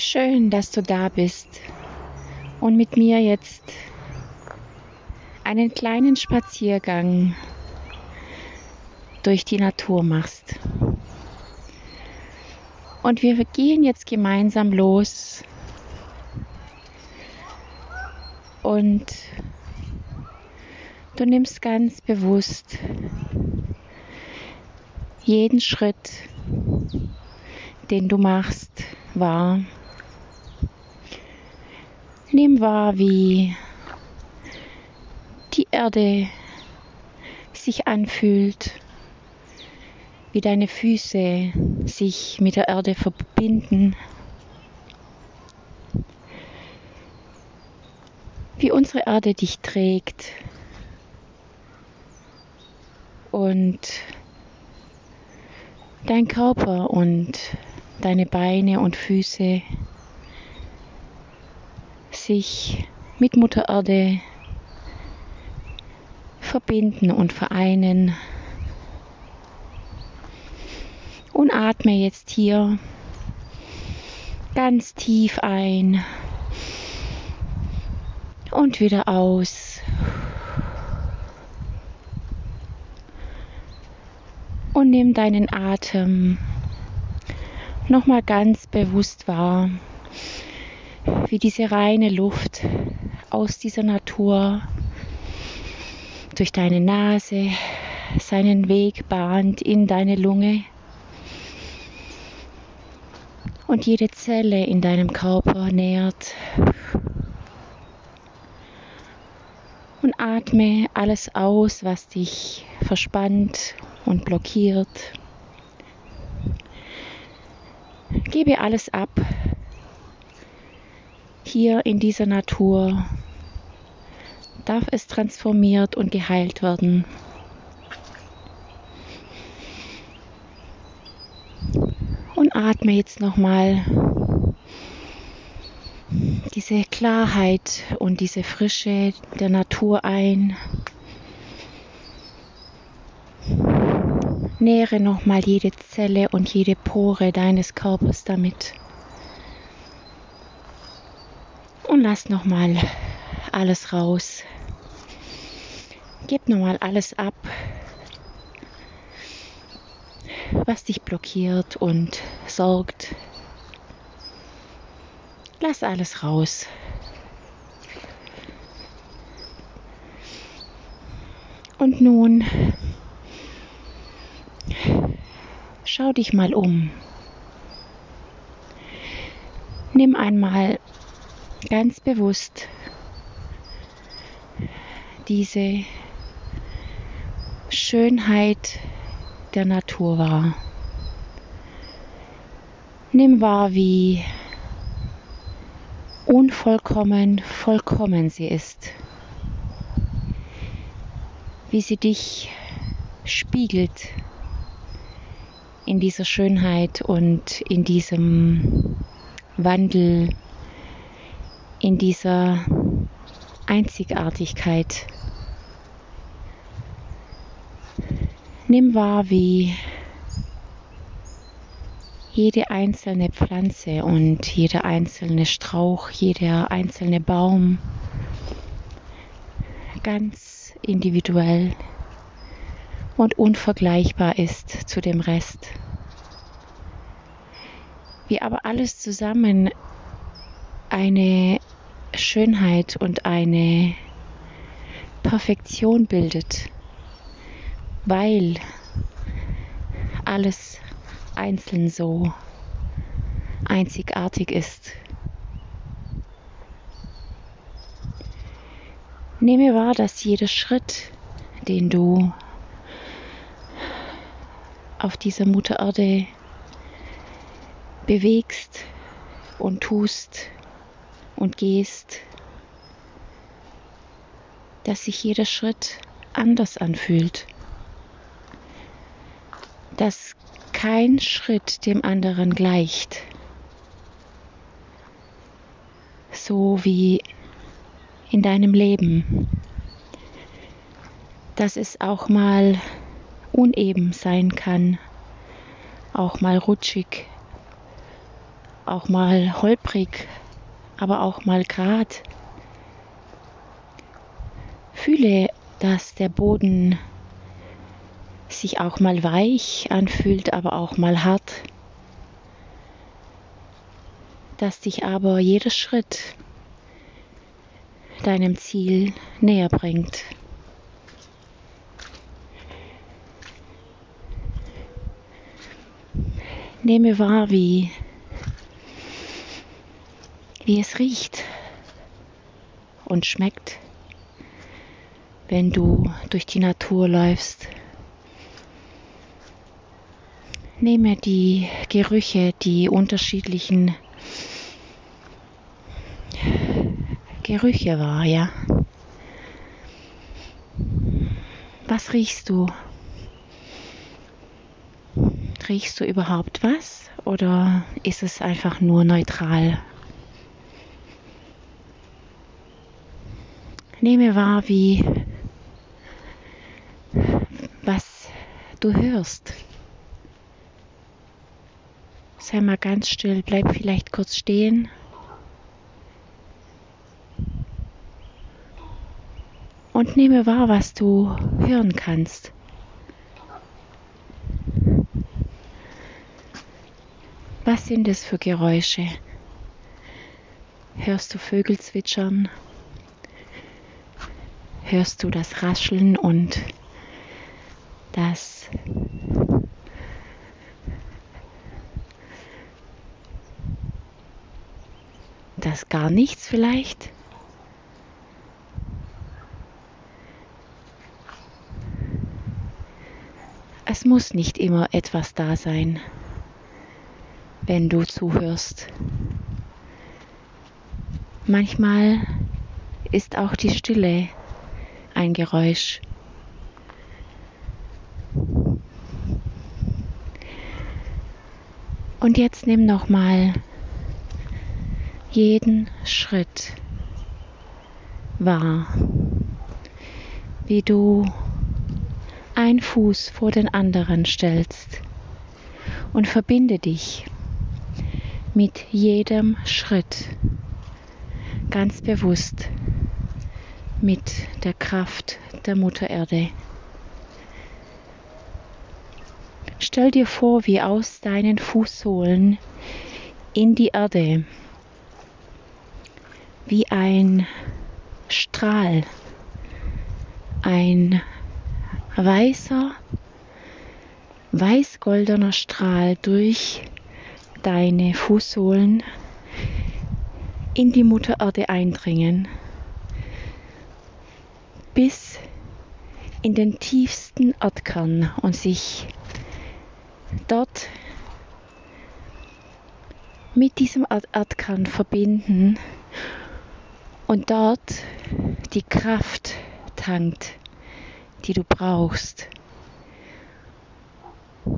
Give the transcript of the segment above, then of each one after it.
Schön, dass du da bist und mit mir jetzt einen kleinen Spaziergang durch die Natur machst. Und wir gehen jetzt gemeinsam los und du nimmst ganz bewusst jeden Schritt, den du machst, wahr. Nimm wahr, wie die Erde sich anfühlt, wie deine Füße sich mit der Erde verbinden, wie unsere Erde dich trägt und dein Körper und deine Beine und Füße sich mit Mutter Erde verbinden und vereinen. Und atme jetzt hier ganz tief ein und wieder aus. Und nimm deinen Atem nochmal ganz bewusst wahr, wie diese reine Luft aus dieser Natur durch deine Nase seinen Weg bahnt in deine Lunge und jede Zelle in deinem Körper nährt. Und atme alles aus, was dich verspannt und blockiert. Gebe alles ab hier in dieser Natur. Darf es transformiert und geheilt werden. Und atme jetzt nochmal diese Klarheit und diese Frische der Natur ein. Nähre nochmal jede Zelle und jede Pore deines Körpers damit. Und lass nochmal alles raus. Gib nochmal alles ab, was dich blockiert und sorgt. Lass alles raus. Und nun schau dich mal um. Nimm einmal ganz bewusst diese Schönheit der Natur wahr. Nimm wahr, wie unvollkommen vollkommen sie ist, wie sie dich spiegelt in dieser Schönheit und in diesem Wandel, in dieser Einzigartigkeit. Nimm wahr, wie jede einzelne Pflanze und jeder einzelne Strauch, jeder einzelne Baum ganz individuell und unvergleichbar ist zu dem Rest. Wie aber alles zusammen eine Schönheit und eine Perfektion bildet, weil alles einzeln so einzigartig ist. Nehme wahr, dass jeder Schritt, den du auf dieser Mutter Erde bewegst und tust und gehst, dass sich jeder Schritt anders anfühlt, dass kein Schritt dem anderen gleicht, so wie in deinem Leben, dass es auch mal uneben sein kann, auch mal rutschig, auch mal holprig, aber auch mal grad. Fühle, dass der Boden sich auch mal weich anfühlt, aber auch mal hart. Dass dich aber jeder Schritt deinem Ziel näher bringt. Nehme wahr, wie, wie es riecht und schmeckt, wenn du durch die Natur läufst. Nehme die Gerüche, die unterschiedlichen Gerüche wahr, ja. Was riechst du? Riechst du überhaupt was oder ist es einfach nur neutral? Nehme wahr, wie was du hörst. Sei mal ganz still, bleib vielleicht kurz stehen. Und nehme wahr, was du hören kannst. Was sind es für Geräusche? Hörst du Vögel zwitschern? Hörst du das Rascheln und das das gar nichts vielleicht? Es muss nicht immer etwas da sein wenn du zuhörst. Manchmal ist auch die Stille ein Geräusch. Und jetzt nimm noch mal jeden Schritt wahr, wie du ein Fuß vor den anderen stellst und verbinde dich mit jedem Schritt ganz bewusst mit der Kraft der Mutter Erde. Stell dir vor, wie aus deinen Fußsohlen in die Erde wie ein Strahl, ein weißer, weiß-goldener Strahl durch deine Fußsohlen in die Mutter Erde eindringen, bis in den tiefsten Erdkern und sich dort mit diesem Erdkern verbinden und dort die Kraft tankt, die du brauchst,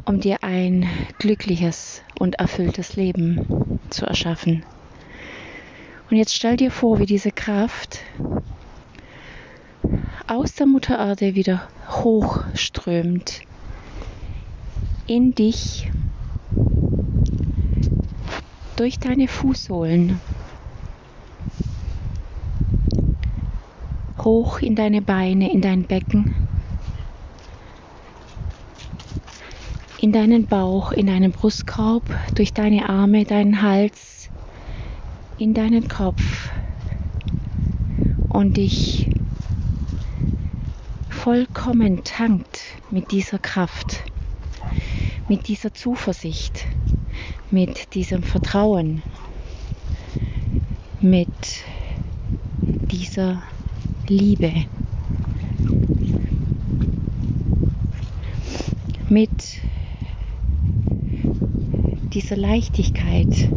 um dir ein glückliches und erfülltes Leben zu erschaffen. Und jetzt stell dir vor, wie diese Kraft aus der Mutter Erde wieder hochströmt in dich durch deine Fußsohlen hoch in deine Beine, in dein Becken in deinen Bauch, in deinen Brustkorb, durch deine Arme, deinen Hals, in deinen Kopf und dich vollkommen tankt mit dieser Kraft, mit dieser Zuversicht, mit diesem Vertrauen, mit dieser Liebe, mit diese Leichtigkeit.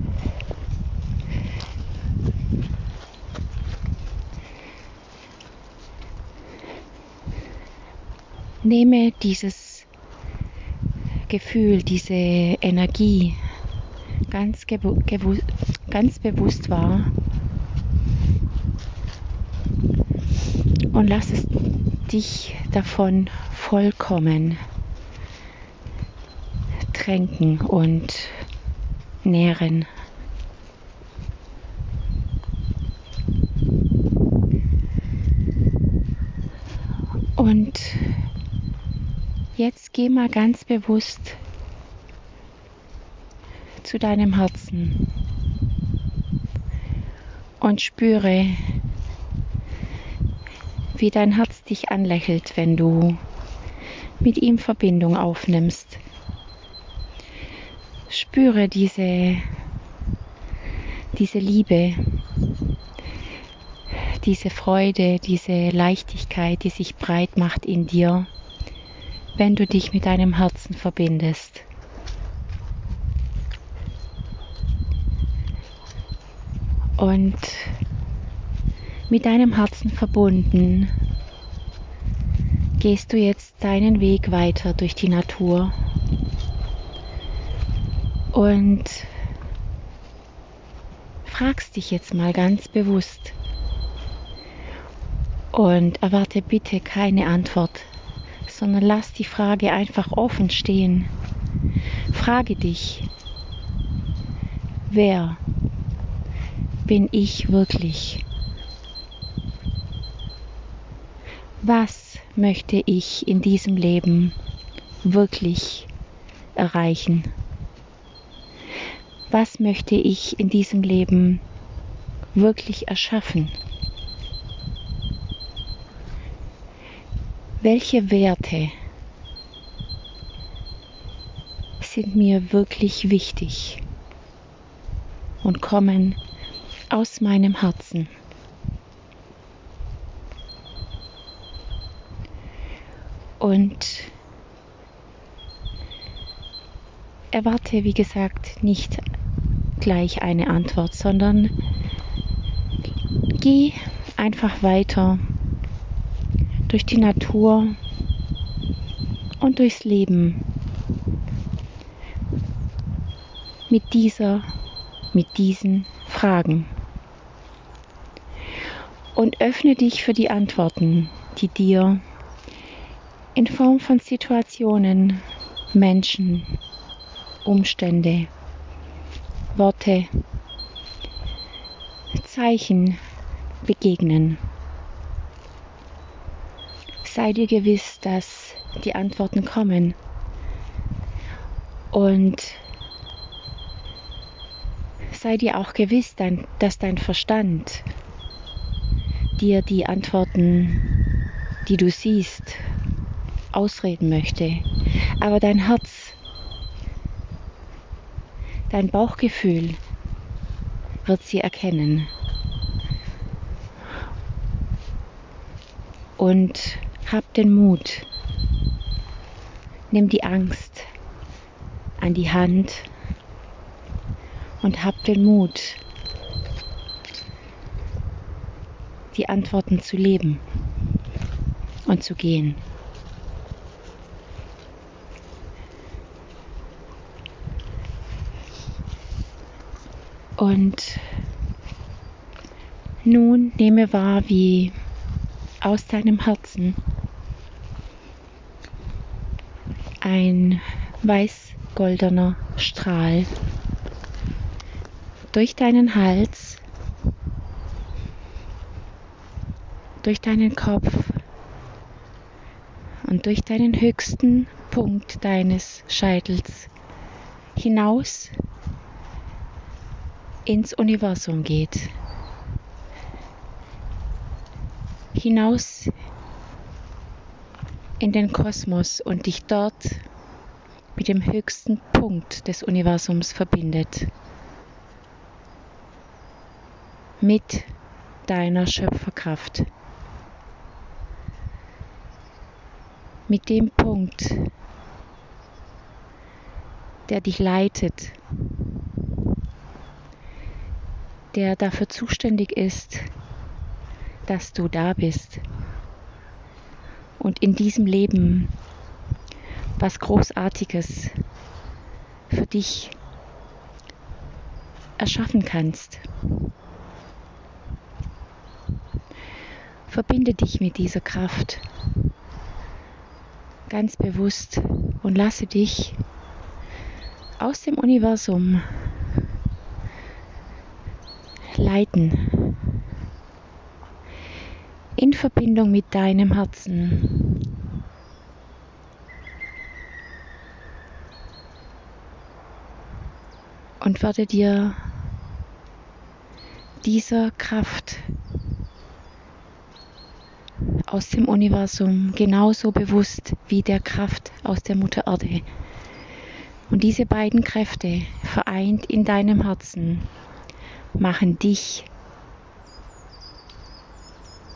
Nehme dieses Gefühl, diese Energie ganz, ganz bewusst wahr und lass es dich davon vollkommen tränken und nähren. Jetzt geh mal ganz bewusst zu deinem Herzen und spüre, wie dein Herz dich anlächelt, wenn du mit ihm Verbindung aufnimmst. Spüre diese, diese Liebe, diese Freude, diese Leichtigkeit, die sich breit macht in dir, wenn du dich mit deinem Herzen verbindest. Und mit deinem Herzen verbunden gehst du jetzt deinen Weg weiter durch die Natur und fragst dich jetzt mal ganz bewusst und erwarte bitte keine Antwort, sondern lass die Frage einfach offen stehen. Frage dich, wer bin ich wirklich? Was möchte ich in diesem Leben wirklich erreichen? Was möchte ich in diesem Leben wirklich erschaffen? Welche Werte sind mir wirklich wichtig und kommen aus meinem Herzen. Und erwarte, wie gesagt, nicht gleich eine Antwort, sondern geh einfach weiter durch die Natur und durchs Leben mit dieser, mit diesen Fragen und öffne dich für die Antworten, die dir in Form von Situationen, Menschen, Umstände, Worte, Zeichen begegnen. Sei dir gewiss, dass die Antworten kommen und sei dir auch gewiss, dass dein Verstand dir die Antworten, die du siehst, ausreden möchte. Aber dein Herz, dein Bauchgefühl wird sie erkennen. Und hab den Mut, nimm die Angst an die Hand und hab den Mut, die Antworten zu leben und zu gehen. Und nun nehme wahr, wie aus deinem Herzen ein weiß-goldener Strahl durch deinen Hals durch deinen Kopf und durch deinen höchsten Punkt deines Scheitels hinaus ins Universum geht. Hinaus in den Kosmos und dich dort mit dem höchsten Punkt des Universums verbindet. Mit deiner Schöpferkraft. mit dem Punkt, der dich leitet, der dafür zuständig ist, dass du da bist und in diesem Leben was Großartiges für dich erschaffen kannst. Verbinde dich mit dieser Kraft ganz bewusst und lasse dich aus dem Universum leiten in Verbindung mit deinem Herzen. Und werde dir dieser Kraft aus dem Universum genauso bewusst wie der Kraft aus der Mutter Erde. Und diese beiden Kräfte vereint in deinem Herzen machen dich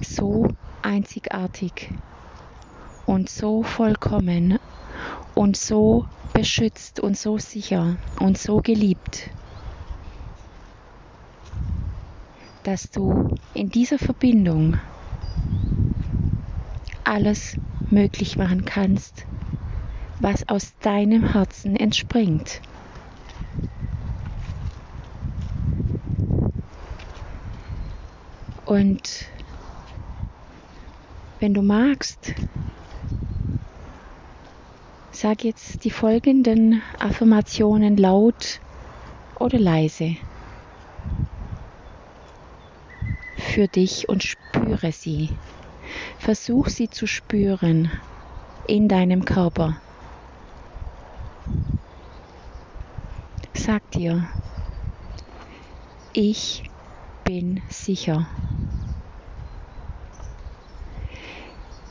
so einzigartig und so vollkommen und so beschützt und so sicher und so geliebt, dass du in dieser Verbindung alles möglich machen kannst, was aus deinem Herzen entspringt. Und wenn du magst, sag jetzt die folgenden Affirmationen laut oder leise für dich und spüre sie. Versuch sie zu spüren in deinem Körper. Sag dir, ich bin sicher.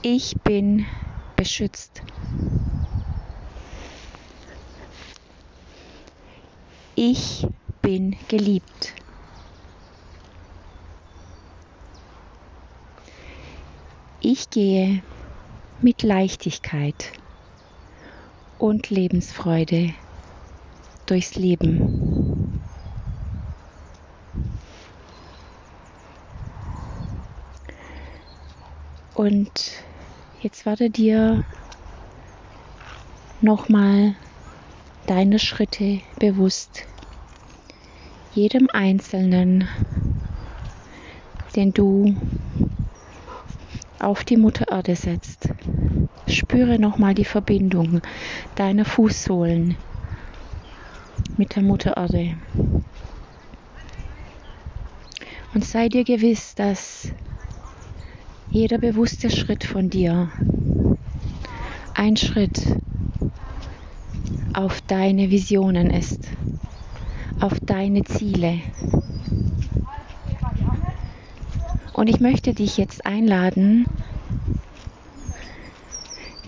Ich bin beschützt. Ich bin geliebt. Ich gehe mit Leichtigkeit und Lebensfreude durchs Leben. Und Jetzt werde dir nochmal deine Schritte bewusst. Jedem Einzelnen, den du auf die Mutter Erde setzt. Spüre nochmal die Verbindung deiner Fußsohlen mit der Mutter Erde. Und sei dir gewiss, dass jeder bewusste Schritt von dir ein Schritt auf deine Visionen ist, auf deine Ziele. Und ich möchte dich jetzt einladen,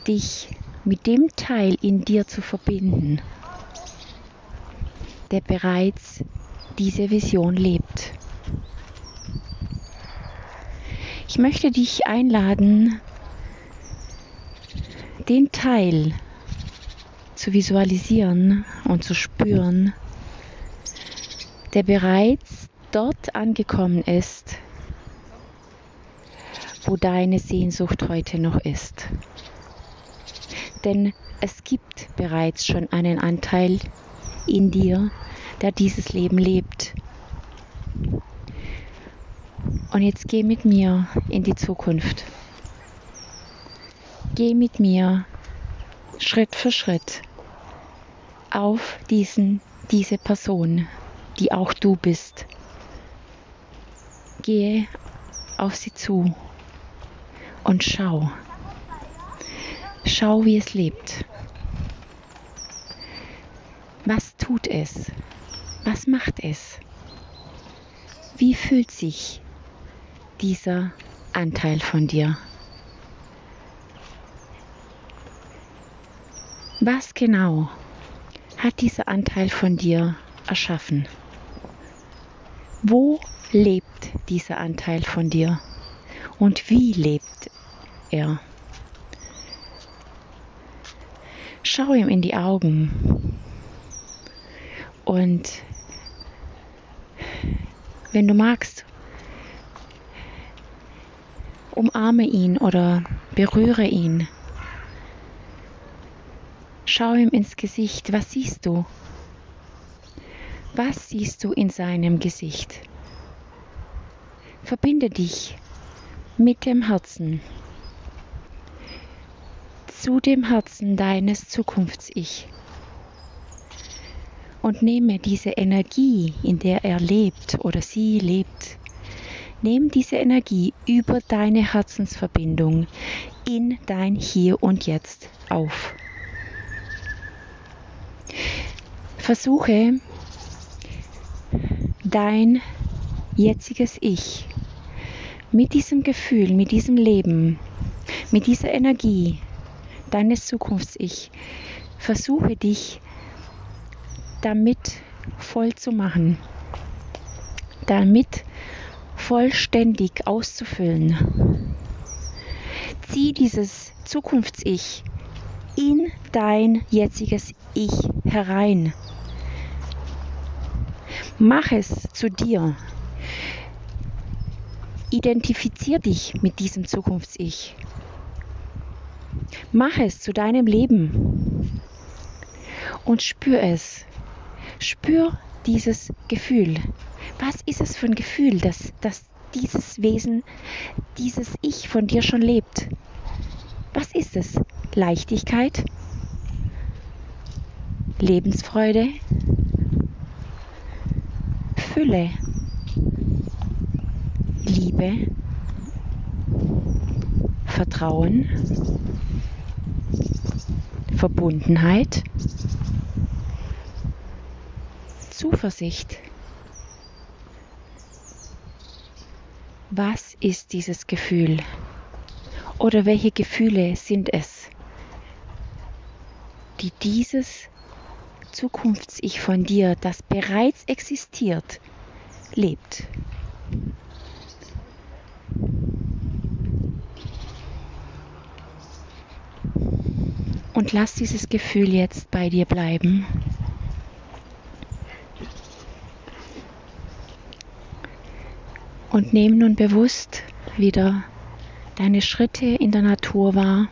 dich mit dem Teil in dir zu verbinden, der bereits diese Vision lebt. Ich möchte dich einladen, den Teil zu visualisieren und zu spüren, der bereits dort angekommen ist, wo deine Sehnsucht heute noch ist. Denn es gibt bereits schon einen Anteil in dir, der dieses Leben lebt. Und jetzt geh mit mir in die Zukunft. Geh mit mir Schritt für Schritt auf diesen, diese Person, die auch du bist. Gehe auf sie zu und schau. Schau, wie es lebt. Was tut es? Was macht es? Wie fühlt sich dieser Anteil von dir? Was genau hat dieser Anteil von dir erschaffen? Wo lebt dieser Anteil von dir? Und wie lebt er? Schau ihm in die Augen und wenn du magst, umarme ihn oder berühre ihn. Schau ihm ins Gesicht. Was siehst du? Was siehst du in seinem Gesicht? Verbinde dich mit dem Herzen zu dem Herzen deines Zukunfts-Ich und nehme diese Energie, in der er lebt oder sie lebt, Nimm diese Energie über deine Herzensverbindung in dein Hier und Jetzt auf. Versuche dein jetziges Ich mit diesem Gefühl, mit diesem Leben, mit dieser Energie deines Zukunfts-Ich, versuche dich damit voll zu machen, damit vollständig auszufüllen. Zieh dieses Zukunfts-Ich in dein jetziges Ich herein. Mach es zu dir. Identifizier dich mit diesem Zukunfts-Ich. Mach es zu deinem Leben und spür es. Spür dieses Gefühl. Was ist es für ein Gefühl, dass, dass dieses Wesen, dieses Ich von dir schon lebt? Was ist es? Leichtigkeit? Lebensfreude? Fülle? Liebe? Vertrauen? Verbundenheit? Zuversicht? Was ist dieses Gefühl? Oder welche Gefühle sind es, die dieses Zukunfts-Ich von dir, das bereits existiert, lebt? Und lass dieses Gefühl jetzt bei dir bleiben. Und nimm nun bewusst wieder deine Schritte in der Natur wahr.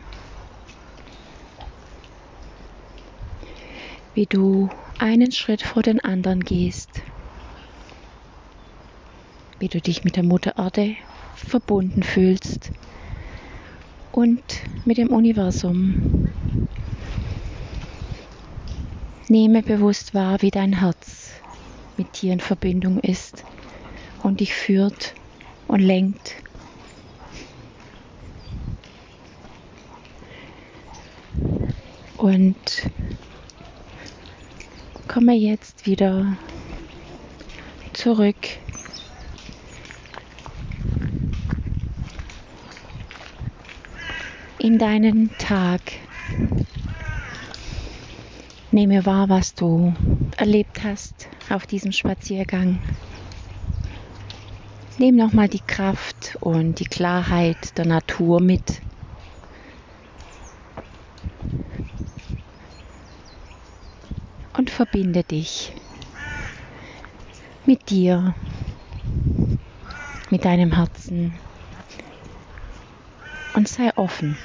Wie du einen Schritt vor den anderen gehst. Wie du dich mit der Mutter Erde verbunden fühlst und mit dem Universum. Nehme bewusst wahr, wie dein Herz mit dir in Verbindung ist und dich führt und lenkt. Und komme jetzt wieder zurück in deinen Tag. Nehme wahr, was du erlebt hast auf diesem Spaziergang. Nimm nochmal die Kraft und die Klarheit der Natur mit. Und verbinde dich mit dir, mit deinem Herzen und sei offen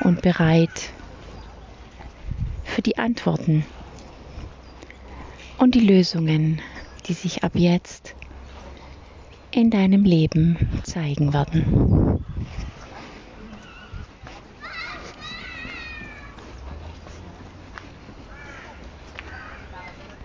und bereit für die Antworten und die Lösungen, die sich ab jetzt in deinem Leben zeigen werden.